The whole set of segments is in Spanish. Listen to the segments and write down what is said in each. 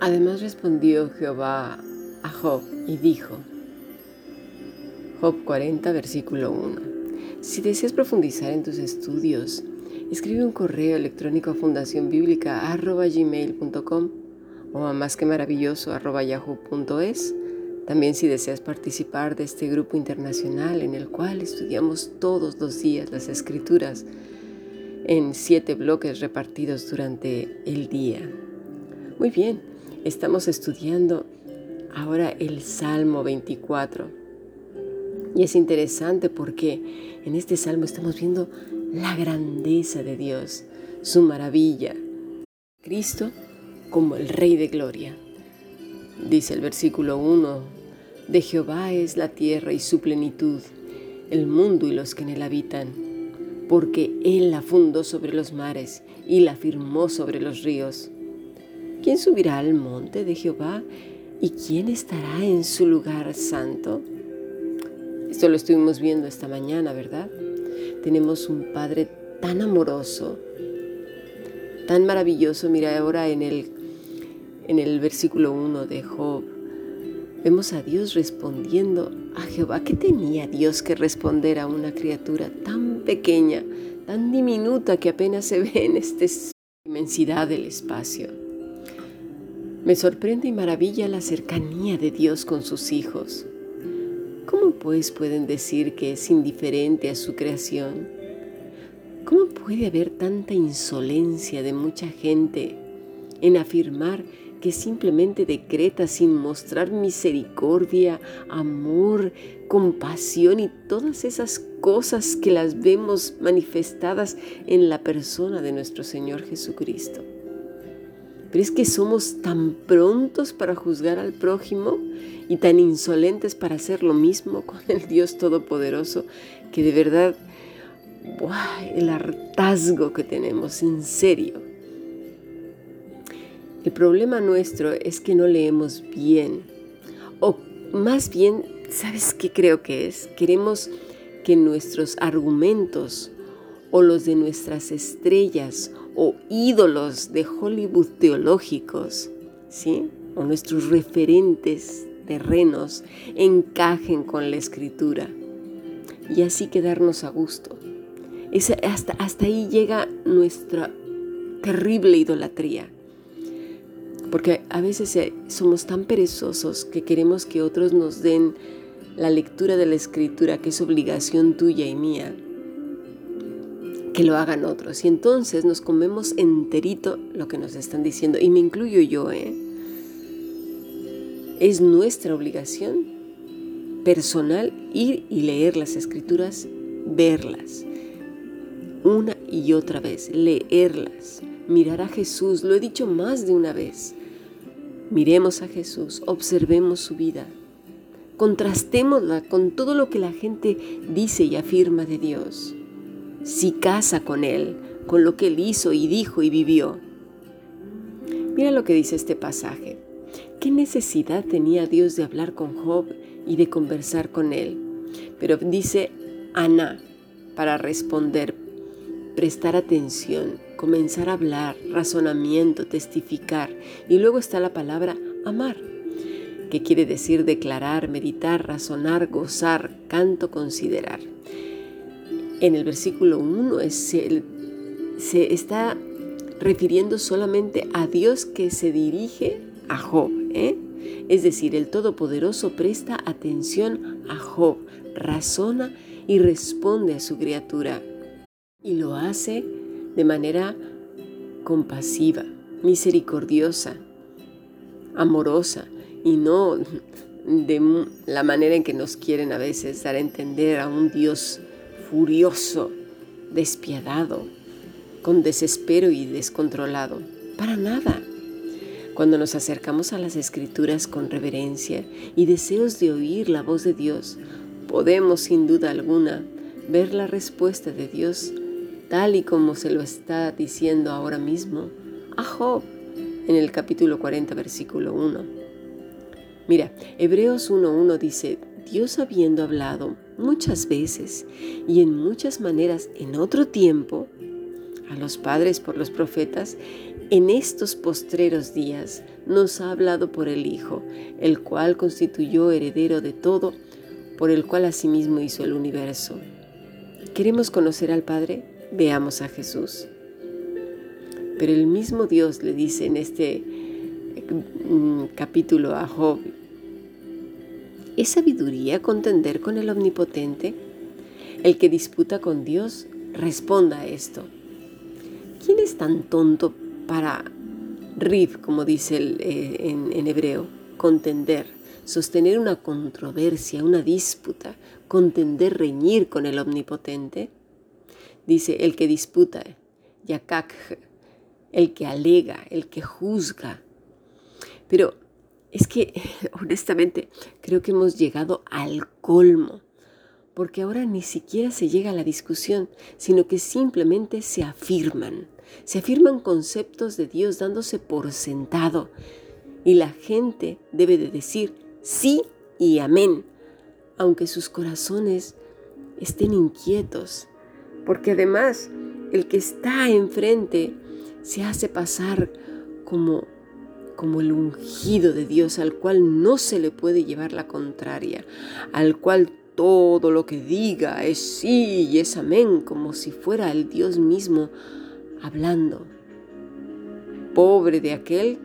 Además respondió Jehová a Job y dijo, Job 40, versículo 1. Si deseas profundizar en tus estudios, escribe un correo electrónico a fundacionbiblica.gmail.com o a más que maravilloso. También si deseas participar de este grupo internacional en el cual estudiamos todos los días las escrituras en siete bloques repartidos durante el día. Muy bien, estamos estudiando ahora el Salmo 24. Y es interesante porque en este salmo estamos viendo la grandeza de Dios, su maravilla. Cristo como el Rey de Gloria. Dice el versículo 1, de Jehová es la tierra y su plenitud, el mundo y los que en él habitan, porque Él la fundó sobre los mares y la firmó sobre los ríos. ¿Quién subirá al monte de Jehová y quién estará en su lugar santo? Esto lo estuvimos viendo esta mañana, ¿verdad? Tenemos un Padre tan amoroso, tan maravilloso. Mira, ahora en el, en el versículo 1 de Job, vemos a Dios respondiendo a Jehová. ¿Qué tenía Dios que responder a una criatura tan pequeña, tan diminuta que apenas se ve en esta inmensidad del espacio? Me sorprende y maravilla la cercanía de Dios con sus hijos. ¿Cómo pues pueden decir que es indiferente a su creación? ¿Cómo puede haber tanta insolencia de mucha gente en afirmar que simplemente decreta sin mostrar misericordia, amor, compasión y todas esas cosas que las vemos manifestadas en la persona de nuestro Señor Jesucristo? Pero es que somos tan prontos para juzgar al prójimo y tan insolentes para hacer lo mismo con el Dios Todopoderoso que de verdad, el hartazgo que tenemos, en serio. El problema nuestro es que no leemos bien. O más bien, ¿sabes qué creo que es? Queremos que nuestros argumentos o los de nuestras estrellas o ídolos de Hollywood teológicos, ¿sí? O nuestros referentes terrenos encajen con la escritura y así quedarnos a gusto. hasta, hasta ahí llega nuestra terrible idolatría. Porque a veces eh, somos tan perezosos que queremos que otros nos den la lectura de la escritura, que es obligación tuya y mía, que lo hagan otros. Y entonces nos comemos enterito lo que nos están diciendo. Y me incluyo yo, ¿eh? Es nuestra obligación personal ir y leer las escrituras, verlas. Una y otra vez, leerlas, mirar a Jesús. Lo he dicho más de una vez. Miremos a Jesús, observemos su vida, contrastémosla con todo lo que la gente dice y afirma de Dios si casa con Él, con lo que Él hizo y dijo y vivió. Mira lo que dice este pasaje. ¿Qué necesidad tenía Dios de hablar con Job y de conversar con él? Pero dice Ana para responder, prestar atención, comenzar a hablar, razonamiento, testificar. Y luego está la palabra amar, que quiere decir declarar, meditar, razonar, gozar, canto, considerar en el versículo 1 se, está refiriendo solamente a Dios que se dirige a Job. ¿eh? Es decir, el Todopoderoso presta atención a Job, razona y responde a su criatura. Y lo hace de manera compasiva, misericordiosa, amorosa y no de la manera en que nos quieren a veces dar a entender a un Dios furioso, despiadado, con desespero y descontrolado. Para nada. Cuando nos acercamos a las escrituras con reverencia y deseos de oír la voz de Dios, podemos sin duda alguna ver la respuesta de Dios tal y como se lo está diciendo ahora mismo a Job en el capítulo 40, versículo 1. Mira, Hebreos 1.1 dice, Dios habiendo hablado muchas veces y en muchas maneras en otro tiempo, a los padres por los profetas, en estos postreros días nos ha hablado por el Hijo, el cual constituyó heredero de todo, por el cual asimismo hizo el universo. ¿Queremos conocer al Padre? Veamos a Jesús. Pero el mismo Dios le dice en este mm, capítulo a Job, ¿es sabiduría contender con el Omnipotente? El que disputa con Dios, responda a esto. ¿Quién es tan tonto para rif, como dice eh, en hebreo, contender, sostener una controversia, una disputa, contender, reñir con el Omnipotente? Dice, el que disputa, yakak, el que alega, el que juzga. Pero es que, honestamente, creo que hemos llegado al colmo, porque ahora ni siquiera se llega a la discusión, sino que simplemente se afirman. Se afirman conceptos de Dios dándose por sentado. Y la gente debe de decir sí y amén, aunque sus corazones estén inquietos. Porque además el que está enfrente se hace pasar como, como el ungido de Dios al cual no se le puede llevar la contraria, al cual todo lo que diga es sí y es amén, como si fuera el Dios mismo hablando. Pobre de aquel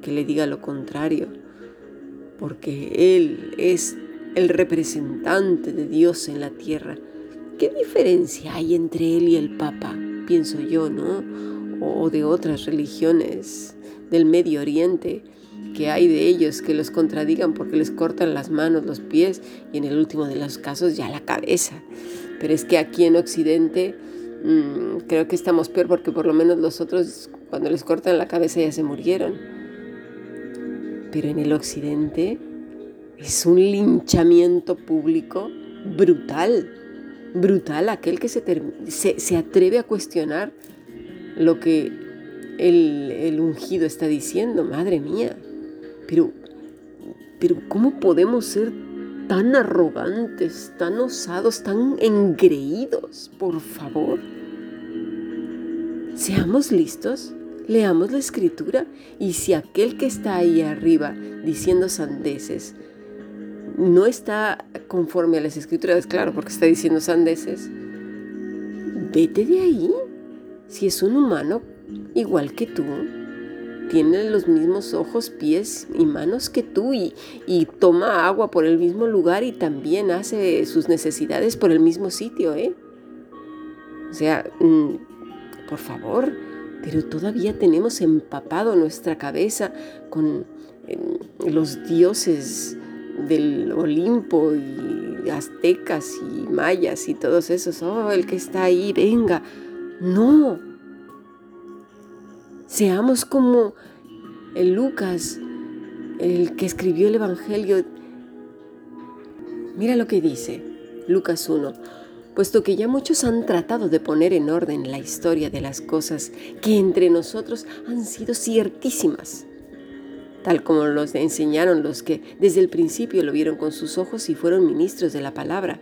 que le diga lo contrario, porque Él es el representante de Dios en la tierra. ¿Qué diferencia hay entre Él y el Papa? Pienso yo, ¿no? o de otras religiones del Medio Oriente, que hay de ellos que los contradigan porque les cortan las manos, los pies y en el último de los casos ya la cabeza. Pero es que aquí en Occidente mm, creo que estamos peor porque por lo menos los otros cuando les cortan la cabeza ya se murieron. Pero en el Occidente es un linchamiento público brutal, brutal aquel que se, se, se atreve a cuestionar lo que el, ungido está diciendo, madre mía. Pero, pero ¿cómo podemos ser tan arrogantes, tan osados, tan engreídos? Por favor. Seamos listos, leamos la escritura y si aquel que está ahí arriba diciendo sandeces no está conforme a las escrituras, claro, porque está diciendo sandeces, vete de ahí. Si es un humano igual que tú, tiene los mismos ojos, pies y manos que tú y, toma agua por el mismo lugar y también hace sus necesidades por el mismo sitio, ¿eh? O sea, mm, por favor, pero todavía tenemos empapado nuestra cabeza con em, los dioses del Olimpo y aztecas y mayas y todos esos. Oh, el que está ahí, venga no. Seamos como el Lucas, el que escribió el Evangelio. Mira lo que dice Lucas 1. Puesto que ya muchos han tratado de poner en orden la historia de las cosas que entre nosotros han sido ciertísimas, tal como los enseñaron los que desde el principio lo vieron con sus ojos y fueron ministros de la palabra.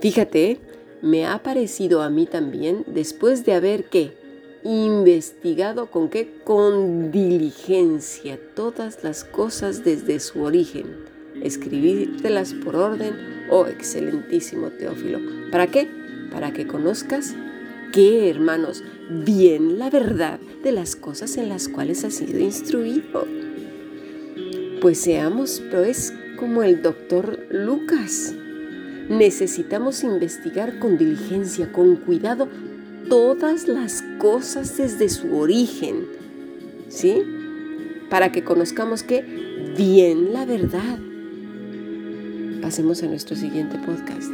Fíjate me ha parecido a mí también, después de haber que investigado con qué, con diligencia todas las cosas desde su origen, escribírtelas por orden, oh excelentísimo Teófilo. ¿Para qué? Para que conozcas que, hermanos, bien la verdad de las cosas en las cuales has sido instruido. Pues seamos, pues, como el doctor Lucas necesitamos investigar con diligencia, con cuidado, todas las cosas desde su origen, ¿sí? Para que conozcamos que bien la verdad. Pasemos a nuestro siguiente podcast.